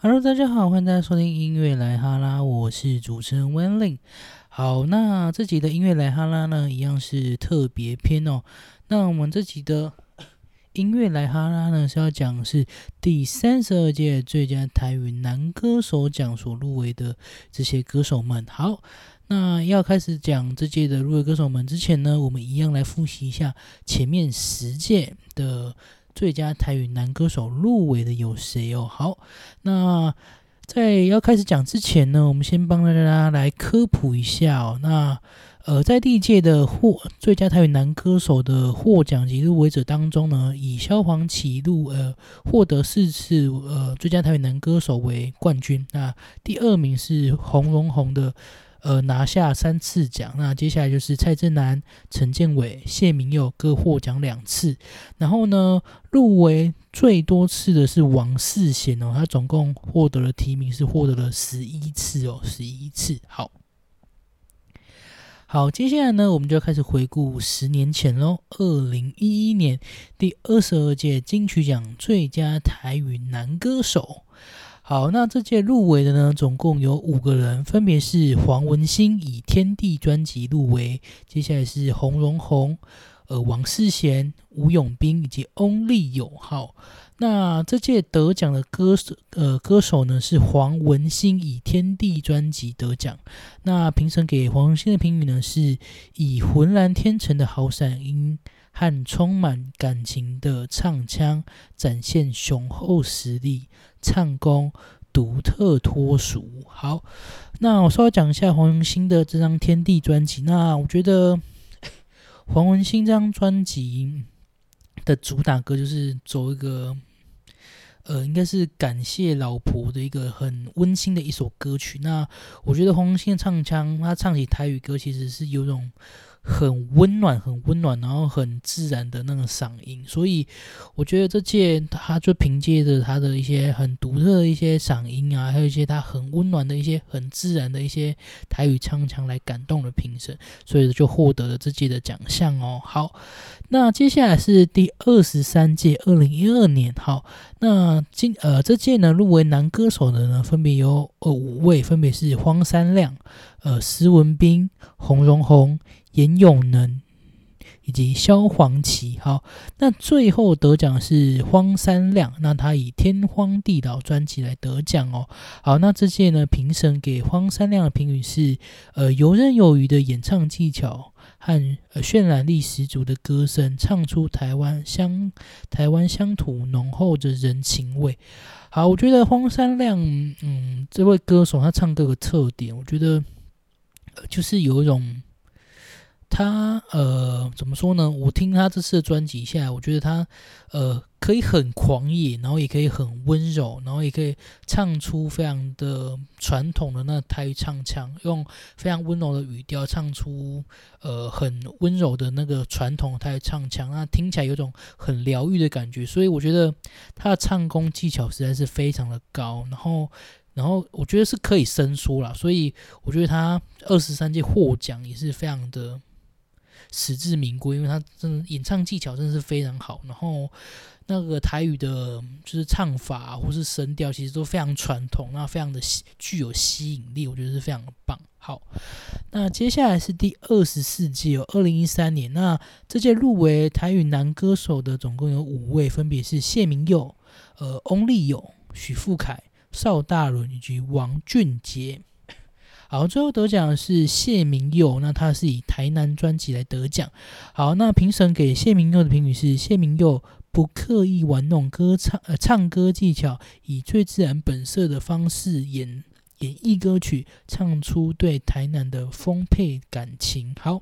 Hello，大家好，欢迎大家收听音乐来哈拉，我是主持人 Wenling。好，那这集的音乐来哈拉呢，一样是特别篇哦。那我们这集的音乐来哈拉呢，是要讲是第三十二届最佳台语男歌手奖所入围的这些歌手们。好，那要开始讲这届的入围歌手们之前呢，我们一样来复习一下前面十届的。最佳台语男歌手入围的有谁哦？好，那在要开始讲之前呢，我们先帮大家来科普一下哦。那呃，在历届的获最佳台语男歌手的获奖及入围者当中呢，以萧煌奇入呃获得四次呃最佳台语男歌手为冠军。那第二名是洪荣宏的。呃，拿下三次奖。那接下来就是蔡振南、陈建伟、谢明佑各获奖两次。然后呢，入围最多次的是王世贤哦，他总共获得了提名是获得了十一次哦，十一次。好，好，接下来呢，我们就要开始回顾十年前喽，二零一一年第二十二届金曲奖最佳台语男歌手。好，那这届入围的呢，总共有五个人，分别是黄文兴以《天地》专辑入围，接下来是洪荣宏、呃王世贤、吴永斌以及翁立友。好，那这届得奖的歌手，呃歌手呢是黄文兴以《天地》专辑得奖。那评审给黄文兴的评语呢，是以浑然天成的好嗓音和充满感情的唱腔，展现雄厚实力。唱功独特脱俗。好，那我稍微讲一下黄文兴的这张《天地》专辑。那我觉得 黄文兴这张专辑的主打歌就是走一个，呃，应该是感谢老婆的一个很温馨的一首歌曲。那我觉得黄文兴的唱腔，他唱起台语歌其实是有种。很温暖，很温暖，然后很自然的那个嗓音，所以我觉得这届他就凭借着他的一些很独特的一些嗓音啊，还有一些他很温暖的一些很自然的一些台语唱腔来感动了评审，所以就获得了这届的奖项哦。好，那接下来是第二十三届，二零一二年。好，那今呃这届呢入围男歌手的呢分别有呃五位，分别是荒山亮、呃施文斌、洪荣宏。严永能以及萧煌奇，好，那最后得奖是荒山亮，那他以《天荒地老》专辑来得奖哦。好，那这届呢，评审给荒山亮的评语是：呃，游刃有余的演唱技巧和渲染力十足的歌声，唱出台湾乡台湾乡土浓厚的人情味。好，我觉得荒山亮，嗯，这位歌手他唱歌的特点，我觉得就是有一种。他呃怎么说呢？我听他这次的专辑下来，我觉得他呃可以很狂野，然后也可以很温柔，然后也可以唱出非常的传统的那台语唱腔，用非常温柔的语调唱出呃很温柔的那个传统台语唱腔，那听起来有种很疗愈的感觉。所以我觉得他的唱功技巧实在是非常的高，然后然后我觉得是可以伸缩了。所以我觉得他二十三届获奖也是非常的。实至名归，因为他真的演唱技巧真的是非常好，然后那个台语的，就是唱法或是声调，其实都非常传统，那非常的具有吸引力，我觉得是非常棒。好，那接下来是第二十四届哦，二零一三年，那这届入围台语男歌手的总共有五位，分别是谢明佑、呃翁立友、许富凯、邵大伦以及王俊杰。好，最后得奖的是谢明佑，那他是以台南专辑来得奖。好，那评审给谢明佑的评语是：谢明佑不刻意玩弄歌唱，呃，唱歌技巧，以最自然本色的方式演演绎歌曲，唱出对台南的丰沛感情。好，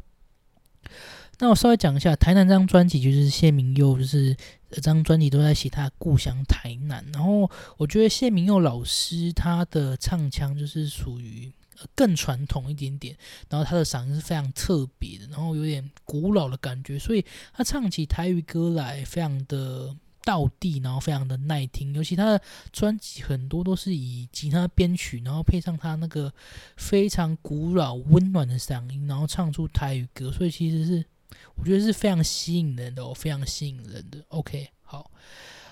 那我稍微讲一下台南这张专辑，就是谢明佑，就是这张专辑都在写他故乡台南。然后我觉得谢明佑老师他的唱腔就是属于。更传统一点点，然后他的嗓音是非常特别的，然后有点古老的感觉，所以他唱起台语歌来非常的道地，然后非常的耐听。尤其他的专辑很多都是以吉他编曲，然后配上他那个非常古老温暖的嗓音，然后唱出台语歌，所以其实是我觉得是非常吸引人的，哦，非常吸引人的。OK，好。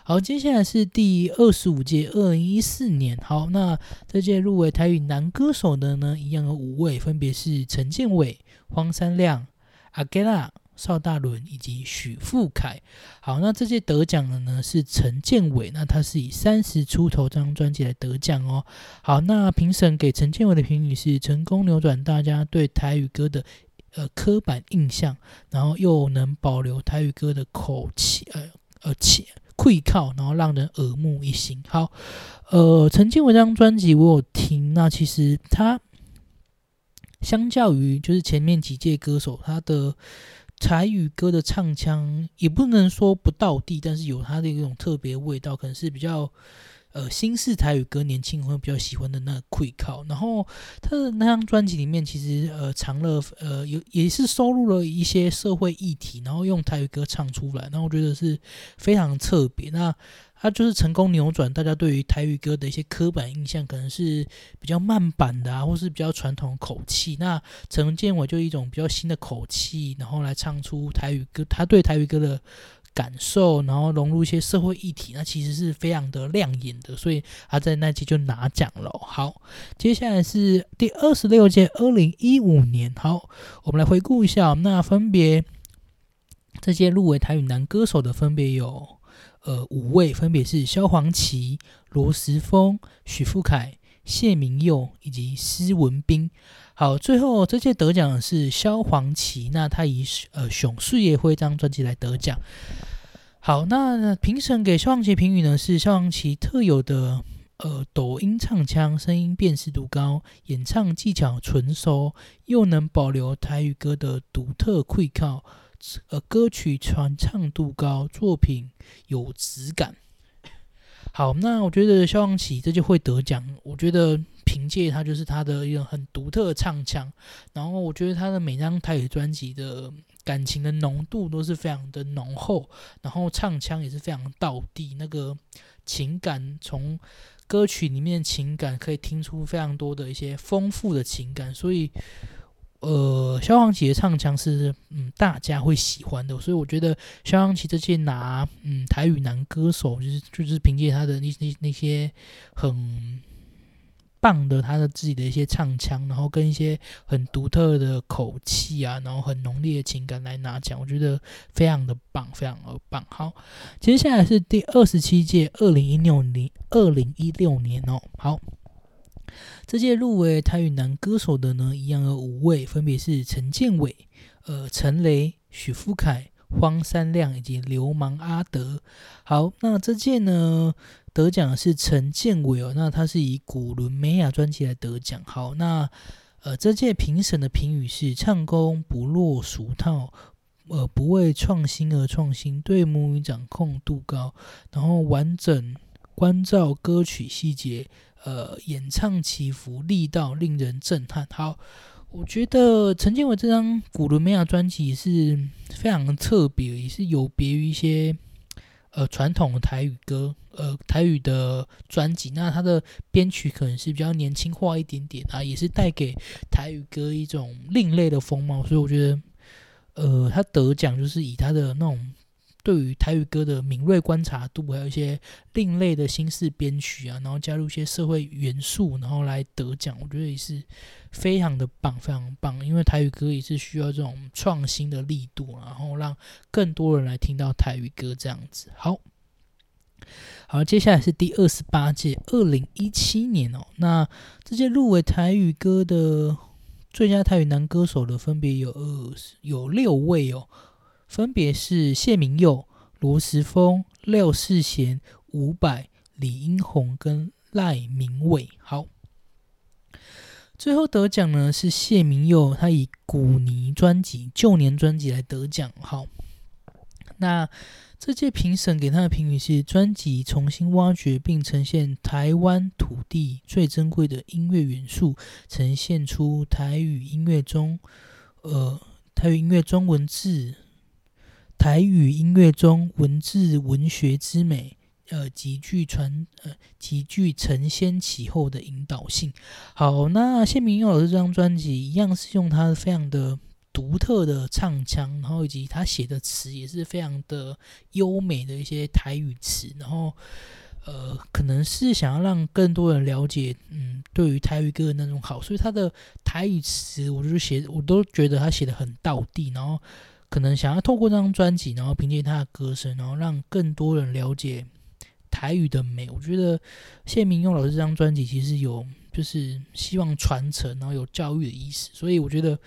好，接下来是第二十五届二零一四年。好，那这届入围台语男歌手的呢，一样有五位，分别是陈建伟、黄山亮、阿盖拉、邵大伦以及许富凯。好，那这届得奖的呢是陈建伟，那他是以三十出头这张专辑来得奖哦。好，那评审给陈建伟的评语是成功扭转大家对台语歌的呃刻板印象，然后又能保留台语歌的口气，呃呃气。愧靠，然后让人耳目一新。好，呃，陈建伟这张专辑我有听，那其实他相较于就是前面几届歌手，他的才与歌的唱腔也不能说不到地，但是有他的一种特别味道，可能是比较。呃，新式台语歌，年轻人会比较喜欢的那个《quick call》，然后他的那张专辑里面，其实呃藏了呃有也是收录了一些社会议题，然后用台语歌唱出来，那我觉得是非常特别。那他就是成功扭转大家对于台语歌的一些刻板印象，可能是比较慢版的啊，或是比较传统口气。那陈建伟就一种比较新的口气，然后来唱出台语歌，他对台语歌的。感受，然后融入一些社会议题，那其实是非常的亮眼的，所以他在那届就拿奖了。好，接下来是第二十六届，二零一五年。好，我们来回顾一下，那分别这届入围台语男歌手的分别有呃五位，分别是萧煌奇、罗时丰、许富凯、谢明佑以及施文斌。好，最后这届得奖的是萧煌奇，那他以呃《熊事业徽章》专辑来得奖。好，那评审给萧煌奇评语呢是萧煌奇特有的呃抖音唱腔，声音辨识度高，演唱技巧纯熟，又能保留台语歌的独特馈靠，呃歌曲传唱度高，作品有质感。好，那我觉得萧煌奇这就会得奖，我觉得。凭借他就是他的一个很独特的唱腔，然后我觉得他的每张台语专辑的感情的浓度都是非常的浓厚，然后唱腔也是非常到地，那个情感从歌曲里面情感可以听出非常多的一些丰富的情感，所以呃，萧煌奇的唱腔是嗯大家会喜欢的，所以我觉得萧煌奇这些拿嗯台语男歌手就是就是凭借他的那那那些很。棒的，他的自己的一些唱腔，然后跟一些很独特的口气啊，然后很浓烈的情感来拿奖，我觉得非常的棒，非常的棒。好，接下来是第二十七届二零一六年，二零一六年哦。好，这届入围台语男歌手的呢，一样有五位，分别是陈建伟、呃陈雷、许富凯、荒山亮以及流氓阿德。好，那这届呢？得奖是陈建伟哦，那他是以古伦美亚专辑来得奖。好，那呃，这届评审的评语是唱功不落俗套，呃，不为创新而创新，对母语掌控度高，然后完整关照歌曲细节，呃，演唱起伏力道令人震撼。好，我觉得陈建伟这张古伦美亚专辑是非常特别，也是有别于一些。呃，传统的台语歌，呃，台语的专辑，那它的编曲可能是比较年轻化一点点啊，也是带给台语歌一种另类的风貌，所以我觉得，呃，他得奖就是以他的那种。对于台语歌的敏锐观察度，还有一些另类的新式编曲啊，然后加入一些社会元素，然后来得奖，我觉得也是非常的棒，非常棒。因为台语歌也是需要这种创新的力度，然后让更多人来听到台语歌这样子。好，好，接下来是第二十八届二零一七年哦，那这届入围台语歌的最佳台语男歌手的分别有二有六位哦。分别是谢明佑、罗时丰、廖世贤、伍佰、李英宏跟赖明伟。好，最后得奖呢是谢明佑，他以古尼专辑、旧年专辑来得奖。好，那这届评审给他的评语是：专辑重新挖掘并呈现台湾土地最珍贵的音乐元素，呈现出台语音乐中，呃，台语音乐中文字。台语音乐中文字文学之美，呃，极具传呃极具承先启后的引导性。好，那谢明佑老师这张专辑一样是用他非常的独特的唱腔，然后以及他写的词也是非常的优美的一些台语词，然后呃，可能是想要让更多人了解，嗯，对于台语歌的那种好，所以他的台语词，我就写，我都觉得他写的很到地，然后可能想要透过这张专辑，然后凭借他的歌声，然后让更多人了解台语的美。我觉得谢明用老师这张专辑其实有就是希望传承，然后有教育的意思，所以我觉得。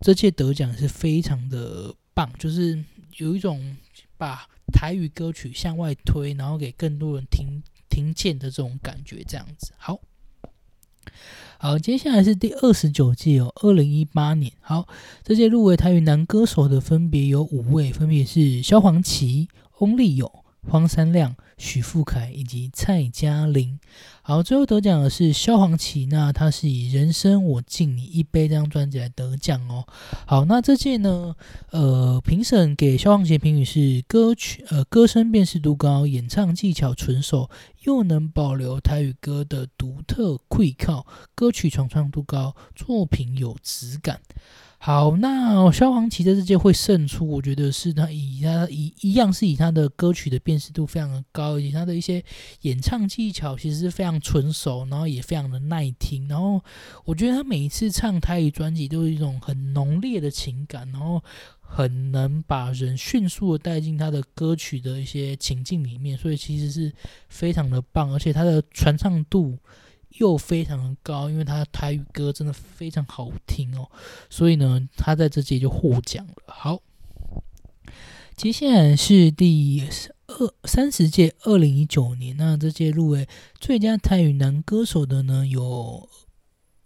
这届得奖是非常的棒，就是有一种把台语歌曲向外推，然后给更多人听听见的这种感觉，这样子。好，好，接下来是第二十九届哦，二零一八年。好，这届入围台语男歌手的分别有五位，分别是萧煌奇、翁立友、黄三亮。许富凯以及蔡嘉玲，好，最后得奖的是萧煌奇，那他是以《人生我敬你一杯》这张专辑来得奖哦。好，那这届呢，呃，评审给萧煌奇的评语是歌曲，呃，歌声辨识度高，演唱技巧纯熟，又能保留台语歌的独特馈靠，歌曲传唱度高，作品有质感。好，那萧煌奇在这届会胜出，我觉得是他以他一一样是以他的歌曲的辨识度非常的高，以及他的一些演唱技巧其实是非常纯熟，然后也非常的耐听。然后我觉得他每一次唱台语专辑都是一种很浓烈的情感，然后很能把人迅速的带进他的歌曲的一些情境里面，所以其实是非常的棒，而且他的传唱度。又非常高，因为他台语歌真的非常好听哦，所以呢，他在这届就获奖了。好，接下来是第二三十届二零一九年，那这届入围最佳台语男歌手的呢有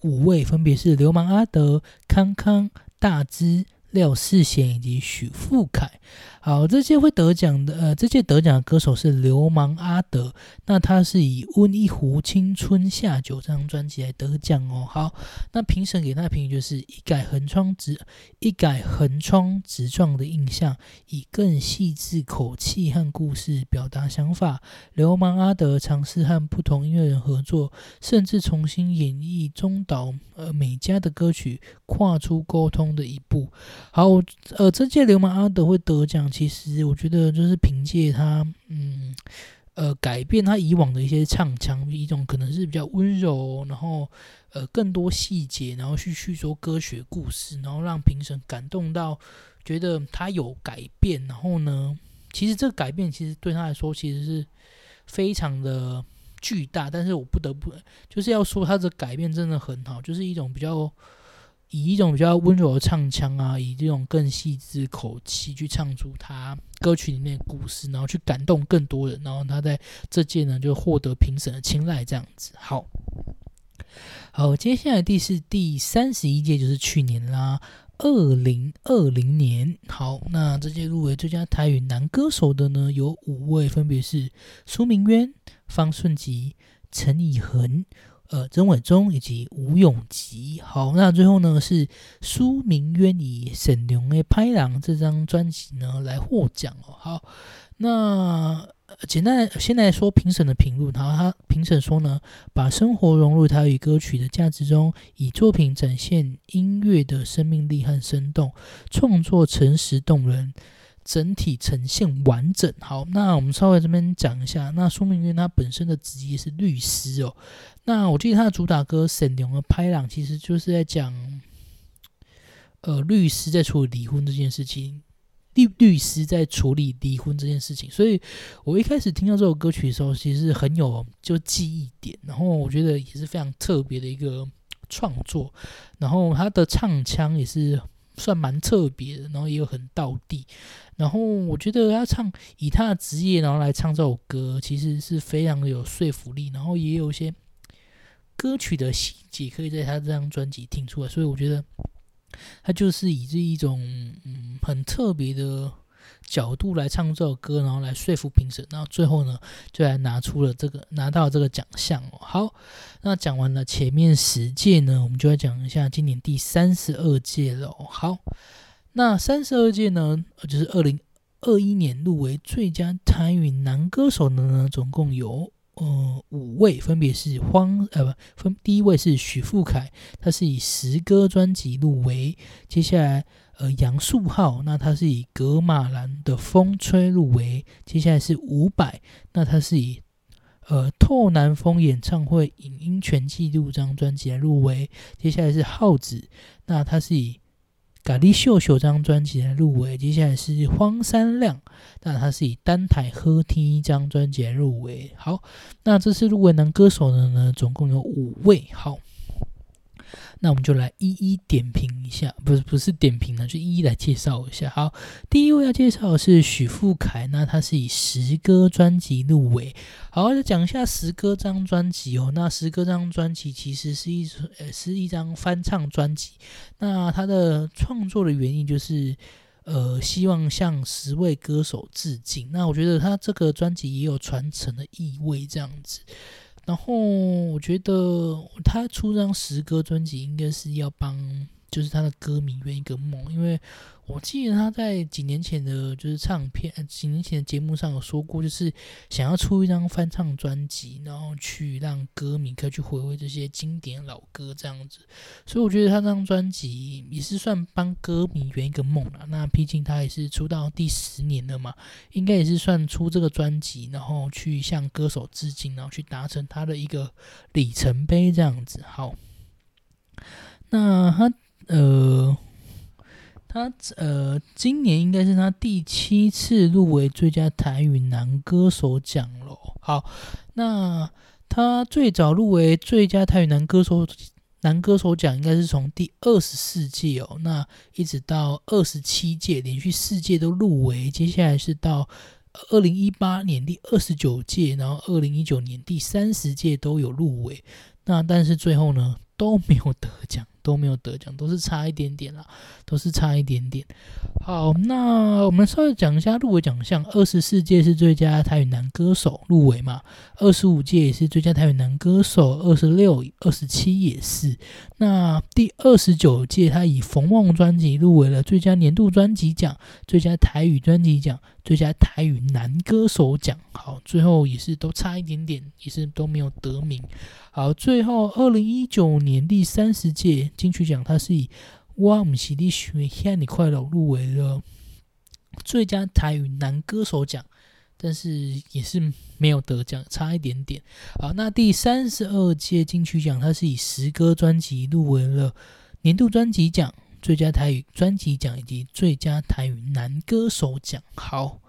五位，分别是流氓阿德、康康、大芝。廖世贤以及许富凯，好，这些会得奖的，呃，这届得奖的歌手是流氓阿德，那他是以《温一壶青春下酒》这张专辑来得奖哦。好，那评审给他的评语就是一改横窗直一改横窗直撞的印象，以更细致口气和故事表达想法。流氓阿德尝试和不同音乐人合作，甚至重新演绎中岛呃美嘉的歌曲，跨出沟通的一步。好，呃，这届流氓阿德会得奖，其实我觉得就是凭借他，嗯，呃，改变他以往的一些唱腔，一种可能是比较温柔，然后呃更多细节，然后去叙说歌曲故事，然后让评审感动到觉得他有改变。然后呢，其实这个改变其实对他来说其实是非常的巨大，但是我不得不就是要说他的改变真的很好，就是一种比较。以一种比较温柔的唱腔啊，以这种更细致口气去唱出他歌曲里面的故事，然后去感动更多人，然后他在这届呢就获得评审的青睐，这样子。好，好，接下来第是第三十一届，就是去年啦，二零二零年。好，那这届入围最佳台语男歌手的呢有五位，分别是苏明渊、方顺吉、陈以恒。呃，曾伟忠以及吴永吉，好，那最后呢是苏明渊以《沈龙的拍郎》这张专辑呢来获奖哦。好，那简单先来说评审的评论，然后他评审说呢，把生活融入他与歌曲的价值中，以作品展现音乐的生命力和生动，创作诚实动人。整体呈现完整。好，那我们稍微这边讲一下。那苏明渊他本身的职业是律师哦。那我记得他的主打歌《沈龙的拍档》其实就是在讲，呃，律师在处理离婚这件事情，律律师在处理离婚这件事情。所以我一开始听到这首歌曲的时候，其实很有就记忆点，然后我觉得也是非常特别的一个创作。然后他的唱腔也是算蛮特别的，然后也有很道地。然后我觉得他唱以他的职业，然后来唱这首歌，其实是非常有说服力。然后也有一些歌曲的细节可以在他这张专辑听出来，所以我觉得他就是以这一种嗯很特别的角度来唱这首歌，然后来说服评审。然后最后呢，就来拿出了这个拿到这个奖项哦。好，那讲完了前面十届呢，我们就来讲一下今年第三十二届了。好。那三十二届呢，就是二零二一年入围最佳台语男歌手的呢，总共有呃五位，分别是荒呃不分第一位是许富凯，他是以十歌专辑入围，接下来呃杨树浩，那他是以格马兰的风吹入围。接下来是伍佰，那他是以呃透南风演唱会影音全记录这张专辑来入围。接下来是浩子，那他是以咖喱秀秀这张专辑来入围，接下来是荒山亮，那他是以单台喝听一张专辑来入围。好，那这次入围男歌手的呢，总共有五位。好。那我们就来一一点评一下，不是不是点评呢，就一一来介绍一下。好，第一位要介绍的是许富凯，那他是以十歌专辑入围。好，就讲一下十歌这张专辑哦。那十歌这张专辑其实是一呃是一张翻唱专辑。那他的创作的原因就是呃希望向十位歌手致敬。那我觉得他这个专辑也有传承的意味，这样子。然后我觉得他出张十歌专辑，应该是要帮，就是他的歌迷圆一个梦，因为。我记得他在几年前的，就是唱片，几年前的节目上有说过，就是想要出一张翻唱专辑，然后去让歌迷可以去回味这些经典老歌这样子。所以我觉得他这张专辑也是算帮歌迷圆一个梦了。那毕竟他也是出道第十年了嘛，应该也是算出这个专辑，然后去向歌手致敬，然后去达成他的一个里程碑这样子。好，那他呃。他呃，今年应该是他第七次入围最佳台语男歌手奖了。好，那他最早入围最佳台语男歌手男歌手奖，应该是从第二十四届哦，那一直到二十七届，连续四届都入围。接下来是到二零一八年第二十九届，然后二零一九年第三十届都有入围。那但是最后呢，都没有得奖。都没有得奖，都是差一点点啦，都是差一点点。好，那我们稍微讲一下入围奖项。二十四届是最佳台语男歌手入围嘛？二十五届也是最佳台语男歌手，二十六、二十七也是。那第二十九届他以《冯梦》专辑入围了最佳年度专辑奖、最佳台语专辑奖、最佳台语男歌手奖。好，最后也是都差一点点，也是都没有得名。好，最后二零一九年第三十届金曲奖，他是以《我唔是你学向你快乐》入围了最佳台语男歌手奖，但是也是没有得奖，差一点点。好，那第三十二届金曲奖，他是以十歌专辑入围了年度专辑奖、最佳台语专辑奖以及最佳台语男歌手奖。好。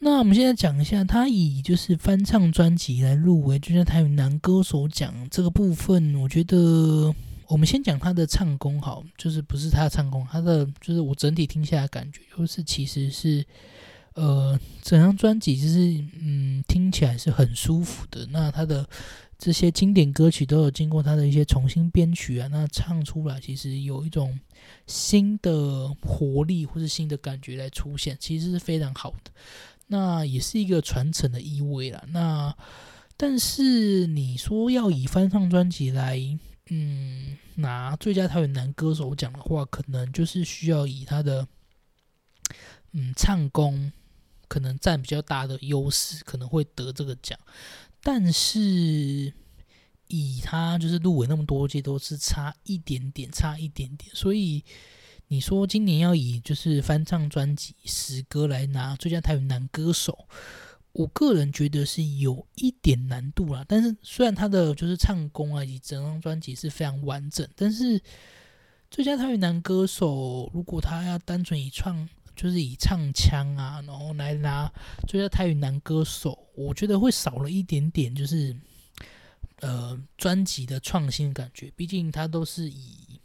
那我们现在讲一下，他以就是翻唱专辑来入围最佳台语男歌手奖这个部分，我觉得我们先讲他的唱功好，就是不是他的唱功，他的就是我整体听下来感觉，就是其实是呃整张专辑就是嗯听起来是很舒服的。那他的这些经典歌曲都有经过他的一些重新编曲啊，那唱出来其实有一种新的活力或是新的感觉来出现，其实是非常好的。那也是一个传承的意味啦。那但是你说要以翻唱专辑来，嗯，拿最佳台语男歌手奖的话，可能就是需要以他的，嗯，唱功可能占比较大的优势，可能会得这个奖。但是以他就是入围那么多届，都是差一点点，差一点点，所以。你说今年要以就是翻唱专辑十歌来拿最佳台语男歌手，我个人觉得是有一点难度啦。但是虽然他的就是唱功啊以及整张专辑是非常完整，但是最佳台语男歌手如果他要单纯以唱就是以唱腔啊，然后来拿最佳台语男歌手，我觉得会少了一点点就是呃专辑的创新的感觉。毕竟他都是以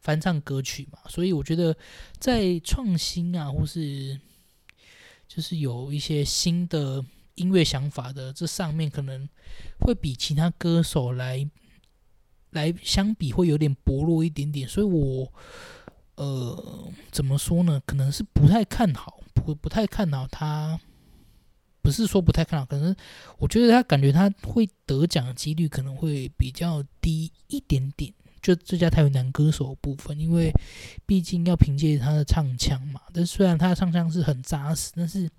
翻唱歌曲嘛，所以我觉得在创新啊，或是就是有一些新的音乐想法的这上面，可能会比其他歌手来来相比会有点薄弱一点点。所以我呃怎么说呢？可能是不太看好，不不太看好他。不是说不太看好，可能我觉得他感觉他会得奖的几率可能会比较低一点点。就最佳台湾男歌手部分，因为毕竟要凭借他的唱腔嘛。但虽然他的唱腔是很扎实，但是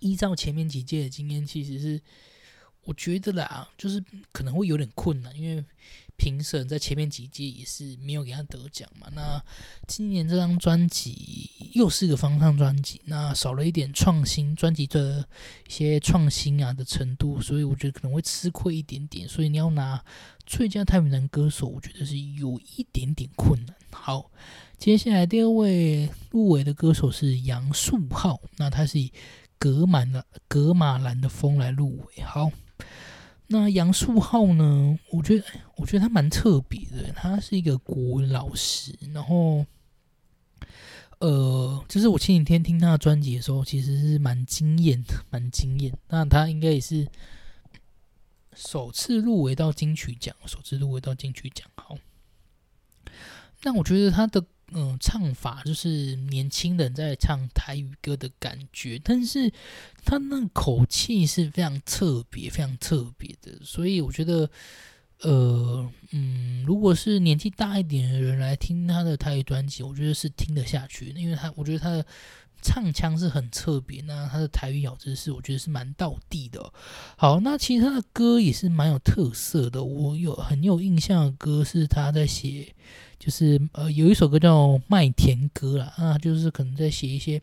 依照前面几届的经验，其实是我觉得啦，就是可能会有点困难，因为评审在前面几届也是没有给他得奖嘛。那今年这张专辑又是一个方向专辑，那少了一点创新，专辑的一些创新啊的程度，所以我觉得可能会吃亏一点点。所以你要拿最佳台语男歌手，我觉得是有一点点困难。好，接下来第二位入围的歌手是杨树浩，那他是以格满了格马兰的风来入围。好。那杨树浩呢？我觉得，我觉得他蛮特别的。他是一个国文老师，然后，呃，就是我前几天听他的专辑的时候，其实是蛮惊艳的，蛮惊艳。那他应该也是首次入围到金曲奖，首次入围到金曲奖。好，那我觉得他的。嗯，唱法就是年轻人在唱台语歌的感觉，但是他那口气是非常特别、非常特别的，所以我觉得，呃，嗯，如果是年纪大一点的人来听他的台语专辑，我觉得是听得下去，因为他我觉得他的唱腔是很特别，那他的台语咬字是我觉得是蛮到地的。好，那其实他的歌也是蛮有特色的，我有很有印象的歌是他在写。就是呃，有一首歌叫《麦田歌》啦，啊，就是可能在写一些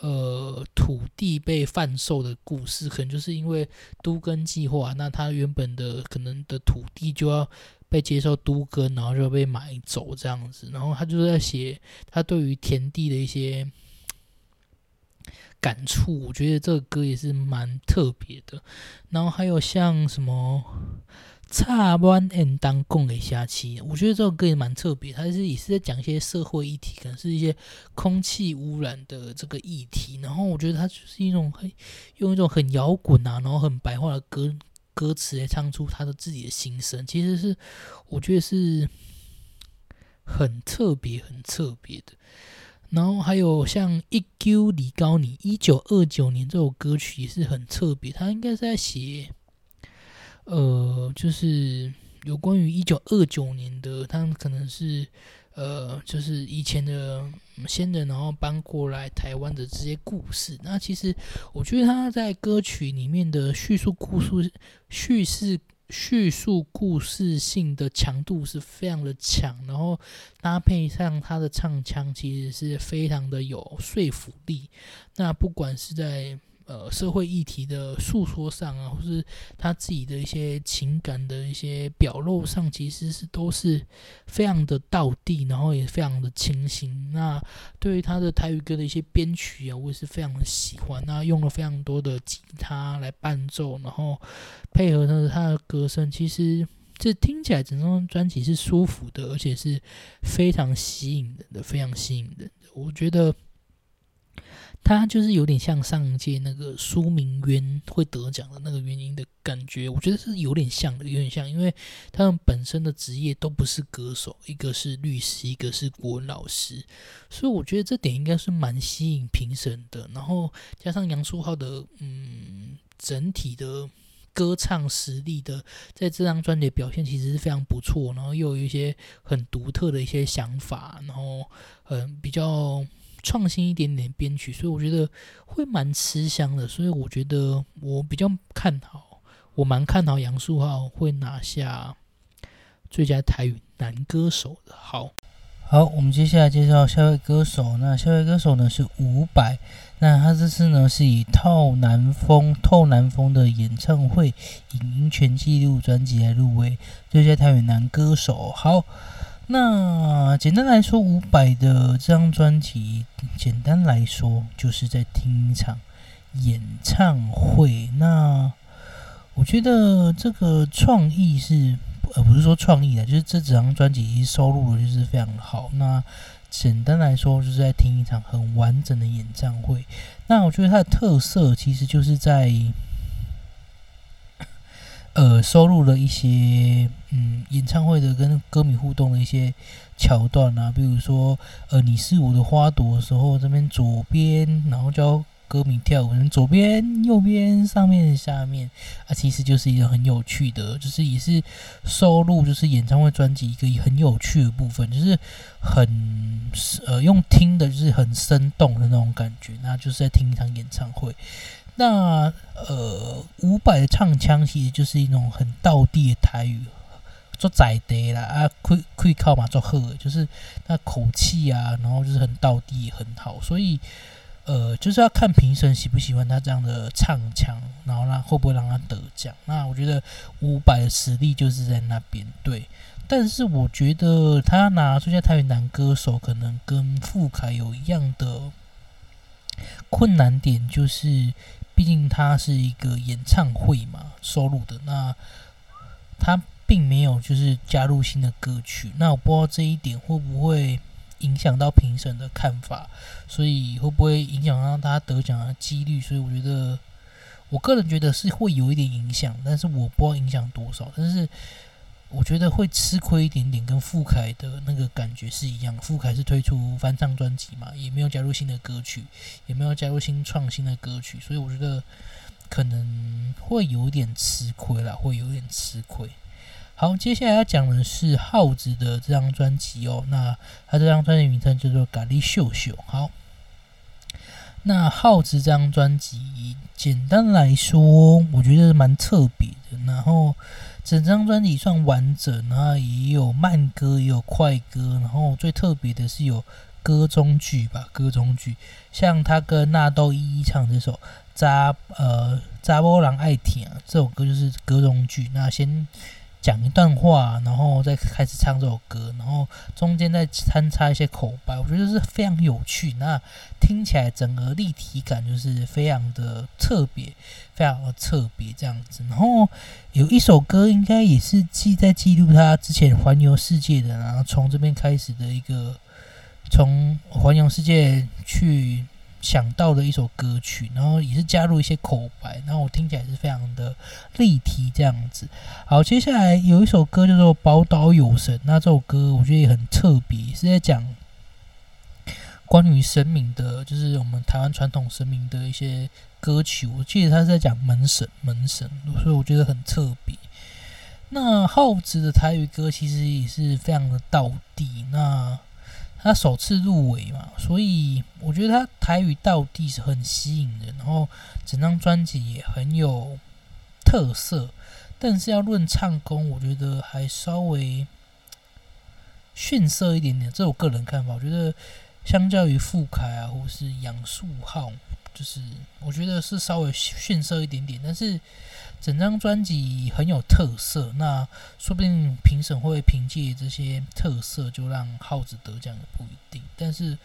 呃土地被贩售的故事，可能就是因为都耕计划，那他原本的可能的土地就要被接受都耕，然后就被买走这样子，然后他就在写他对于田地的一些感触，我觉得这个歌也是蛮特别的。然后还有像什么。差 one and 当共给下期，我觉得这首歌也蛮特别，它是也是在讲一些社会议题，可能是一些空气污染的这个议题。然后我觉得它就是一种很用一种很摇滚啊，然后很白话的歌歌词来唱出他的自己的心声，其实是我觉得是很特别、很特别的。然后还有像一 Q 李高你一九二九年这首歌曲也是很特别，他应该是在写。呃，就是有关于一九二九年的，他们可能是呃，就是以前的先人，然后搬过来台湾的这些故事。那其实我觉得他在歌曲里面的叙述故事、叙事、叙述故事性的强度是非常的强，然后搭配上他的唱腔，其实是非常的有说服力。那不管是在呃，社会议题的诉说上啊，或是他自己的一些情感的一些表露上，其实是都是非常的道地，然后也非常的清新。那对于他的台语歌的一些编曲啊，我也是非常的喜欢。那用了非常多的吉他来伴奏，然后配合他的他的歌声，其实这听起来整张专辑是舒服的，而且是非常吸引人的，非常吸引人的。我觉得。他就是有点像上一届那个苏明渊会得奖的那个原因的感觉，我觉得是有点像的，有点像，因为他们本身的职业都不是歌手，一个是律师，一个是国文老师，所以我觉得这点应该是蛮吸引评审的。然后加上杨树浩的嗯整体的歌唱实力的，在这张专辑表现其实是非常不错，然后又有一些很独特的一些想法，然后嗯比较。创新一点点编曲，所以我觉得会蛮吃香的。所以我觉得我比较看好，我蛮看好杨树浩会拿下最佳台语男歌手的。好，好，我们接下来介绍下位歌手。那下位歌手呢是伍佰。那他这次呢是以《透南风》《透南风》的演唱会影音全纪录专辑来入围最佳台语男歌手。好。那简单来说，伍佰的这张专辑，简单来说就是在听一场演唱会。那我觉得这个创意是，呃，不是说创意的，就是这几张专辑收录的就是非常好。那简单来说，就是在听一场很完整的演唱会。那我觉得它的特色其实就是在。呃，收录了一些嗯演唱会的跟歌迷互动的一些桥段啊，比如说呃你是我的花朵的时候，这边左边然后教歌迷跳舞，左边右边上面下面啊，其实就是一个很有趣的，就是也是收录就是演唱会专辑一个很有趣的部分，就是很呃用听的就是很生动的那种感觉，那就是在听一场演唱会。那呃，伍佰的唱腔其实就是一种很道地的台语，做在地啦啊，可可以靠嘛做喝，就是那口气啊，然后就是很道地，很好，所以呃，就是要看评审喜不喜欢他这样的唱腔，然后让会不会让他得奖。那我觉得伍佰的实力就是在那边，对。但是我觉得他拿最佳台语男歌手，可能跟傅凯有一样的困难点，就是毕竟它是一个演唱会嘛收录的，那它并没有就是加入新的歌曲，那我不知道这一点会不会影响到评审的看法，所以会不会影响到他得奖的几率？所以我觉得，我个人觉得是会有一点影响，但是我不知道影响多少，但是。我觉得会吃亏一点点，跟傅凯的那个感觉是一样。傅凯是推出翻唱专辑嘛，也没有加入新的歌曲，也没有加入新创新的歌曲，所以我觉得可能会有点吃亏啦，会有点吃亏。好，接下来要讲的是耗子的这张专辑哦。那他这张专辑名称叫做《咖喱秀秀》。好，那耗子这张专辑，简单来说，我觉得蛮特别的。然后。整张专辑算完整，然后也有慢歌，也有快歌，然后最特别的是有歌中剧吧，歌中剧，像他跟纳豆一一唱这首《扎呃扎波郎爱听》这首歌就是歌中剧，那先。讲一段话，然后再开始唱这首歌，然后中间再参差一些口白，我觉得是非常有趣。那听起来整个立体感就是非常的特别，非常的特别这样子。然后有一首歌，应该也是记在记录他之前环游世界的，然后从这边开始的一个从环游世界去。想到的一首歌曲，然后也是加入一些口白，然后我听起来是非常的立体这样子。好，接下来有一首歌叫做《宝岛有神》，那这首歌我觉得也很特别，是在讲关于神明的，就是我们台湾传统神明的一些歌曲。我记得他是在讲门神，门神，所以我觉得很特别。那耗子的台语歌其实也是非常的道地。那他首次入围嘛，所以我觉得他台语到底是很吸引人，然后整张专辑也很有特色。但是要论唱功，我觉得还稍微逊色一点点，这我个人看法。我觉得相较于傅凯啊，或是杨树浩，就是我觉得是稍微逊色一点点，但是。整张专辑很有特色，那说不定评审会凭借这些特色就让耗子得奖也不一定。但是，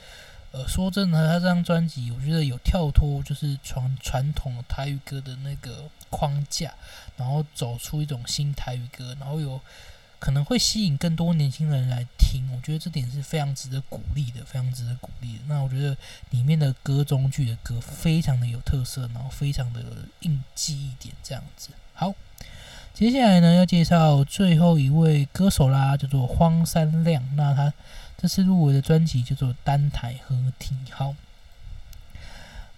呃，说真的，他这张专辑我觉得有跳脱就是传传统的台语歌的那个框架，然后走出一种新台语歌，然后有。可能会吸引更多年轻人来听，我觉得这点是非常值得鼓励的，非常值得鼓励的。那我觉得里面的歌中剧的歌非常的有特色，然后非常的应记忆点这样子。好，接下来呢要介绍最后一位歌手啦，叫做荒山亮。那他这次入围的专辑叫做《单台合听》。好，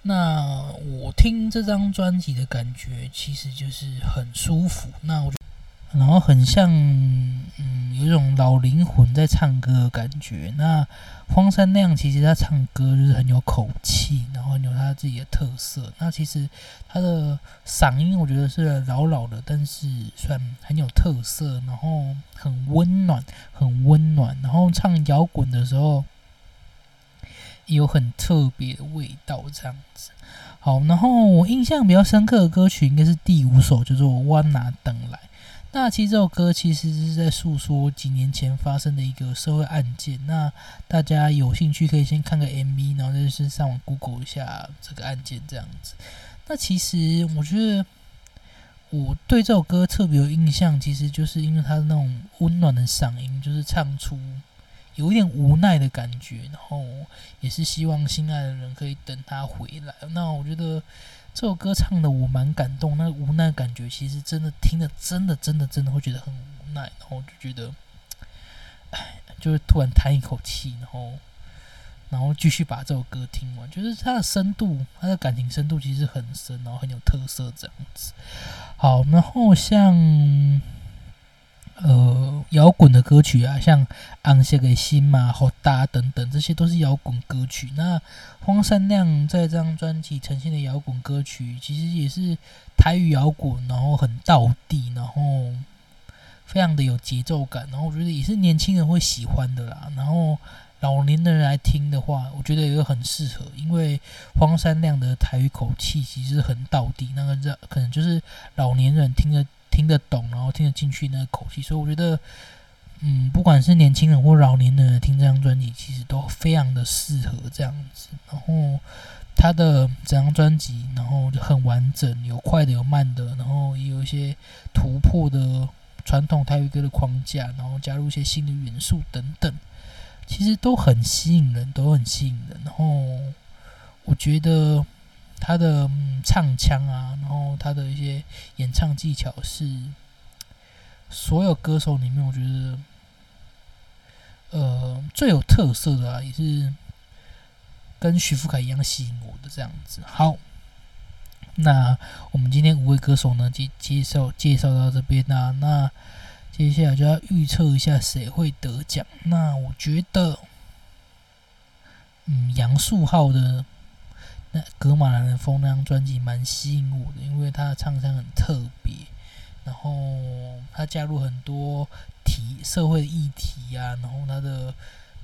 那我听这张专辑的感觉其实就是很舒服。那我。然后很像，嗯，有一种老灵魂在唱歌的感觉。那荒山亮其实他唱歌就是很有口气，然后有他自己的特色。那其实他的嗓音我觉得是老老的，但是算很有特色，然后很温暖，很温暖。然后唱摇滚的时候有很特别的味道，这样子。好，然后我印象比较深刻的歌曲应该是第五首，叫做《我拿等来》。那其实这首歌其实是在诉说几年前发生的一个社会案件。那大家有兴趣可以先看个 MV，然后再是上网 Google 一下这个案件这样子。那其实我觉得我对这首歌特别有印象，其实就是因为他的那种温暖的嗓音，就是唱出有一点无奈的感觉，然后也是希望心爱的人可以等他回来。那我觉得。这首歌唱的我蛮感动，那个无奈感觉其实真的听的真的真的真的会觉得很无奈，然后就觉得，哎，就是突然叹一口气，然后，然后继续把这首歌听完，就是它的深度，它的感情深度其实很深，然后很有特色这样子。好，然后像呃摇滚的歌曲啊，像《安息的心》嘛、《好大》等等，这些都是摇滚歌曲。那荒山亮在这张专辑呈现的摇滚歌曲，其实也是台语摇滚，然后很道地，然后非常的有节奏感，然后我觉得也是年轻人会喜欢的啦。然后老年的人来听的话，我觉得也很适合，因为荒山亮的台语口气其实很道地，那个这可能就是老年人听得听得懂，然后听得进去那个口气，所以我觉得，嗯，不管是年轻人或老年人听这张专辑，其实都非常的适合这样子。然后他的整张专辑，然后就很完整，有快的有慢的，然后也有一些突破的传统台语歌的框架，然后加入一些新的元素等等。其实都很吸引人，都很吸引人。然后我觉得他的唱腔啊，然后他的一些演唱技巧是所有歌手里面，我觉得呃最有特色的啊，也是跟徐福凯一样吸引我的这样子。好，那我们今天五位歌手呢，介介绍介绍到这边啊，那。接下来就要预测一下谁会得奖。那我觉得，嗯，杨树浩的那《格马兰的风》那张专辑蛮吸引我的，因为他的唱腔很特别，然后他加入很多题社会议题啊，然后他的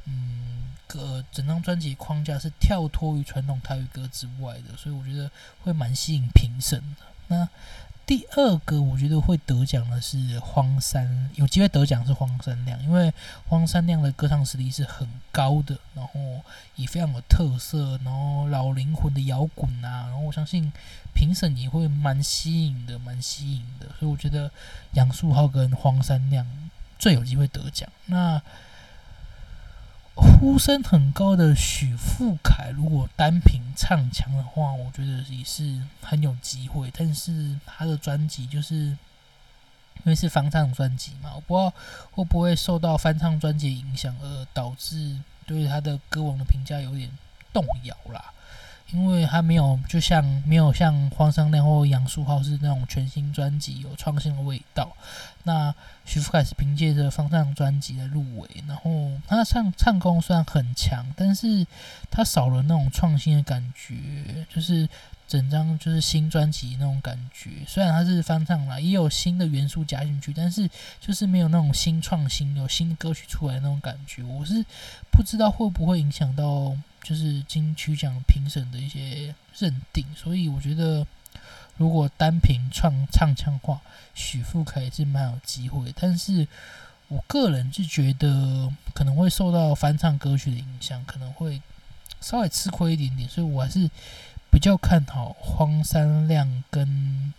嗯，个整张专辑框架是跳脱于传统台语歌之外的，所以我觉得会蛮吸引评审的。那第二个我觉得会得奖的是荒山，有机会得奖是荒山亮，因为荒山亮的歌唱实力是很高的，然后也非常有特色，然后老灵魂的摇滚啊，然后我相信评审也会蛮吸引的，蛮吸引的，所以我觉得杨树浩跟荒山亮最有机会得奖。那呼声很高的许富凯，如果单凭唱腔的话，我觉得也是很有机会。但是他的专辑就是因为是翻唱专辑嘛，我不知道会不会受到翻唱专辑影响而导致对他的歌王的评价有点动摇啦。因为他没有，就像没有像荒山亮或杨树浩是那种全新专辑有创新的味道。那徐福凯是凭借着方丈专辑的入围，然后他唱唱功虽然很强，但是他少了那种创新的感觉，就是整张就是新专辑那种感觉。虽然他是翻唱啦，也有新的元素加进去，但是就是没有那种新创新、有新的歌曲出来那种感觉。我是不知道会不会影响到。就是金曲奖评审的一些认定，所以我觉得如果单凭唱唱腔话，许富凯是蛮有机会。但是我个人是觉得可能会受到翻唱歌曲的影响，可能会稍微吃亏一点点，所以我还是比较看好荒山亮跟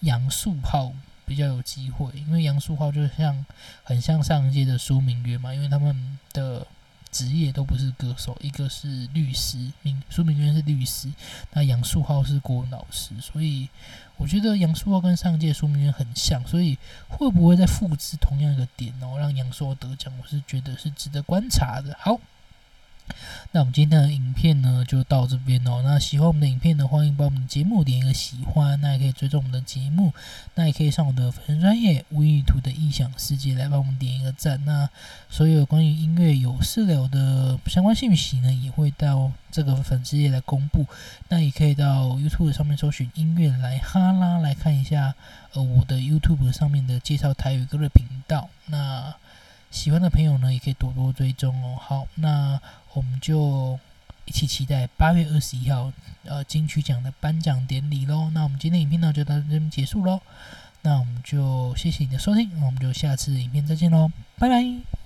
杨树浩比较有机会，因为杨树浩就像很像上一届的苏明月嘛，因为他们的。职业都不是歌手，一个是律师，明苏明娟是律师，那杨树浩是国文老师，所以我觉得杨树浩跟上届苏明娟很像，所以会不会再复制同样一个点然后，让杨树浩得奖？我是觉得是值得观察的。好。那我们今天的影片呢，就到这边哦。那喜欢我们的影片呢，欢迎帮我们的节目点一个喜欢。那也可以追踪我们的节目，那也可以上我的粉丝专业无意图的异想世界来帮我们点一个赞。那所有关于音乐有事了的相关信息呢，也会到这个粉丝页来公布。那也可以到 YouTube 上面搜寻音乐来哈拉来看一下，呃，我的 YouTube 上面的介绍台语歌的频道。那喜欢的朋友呢，也可以多多追踪哦。好，那我们就一起期待八月二十一号呃金曲奖的颁奖典礼喽。那我们今天影片呢就到这边结束喽。那我们就谢谢你的收听，那我们就下次影片再见喽，拜拜。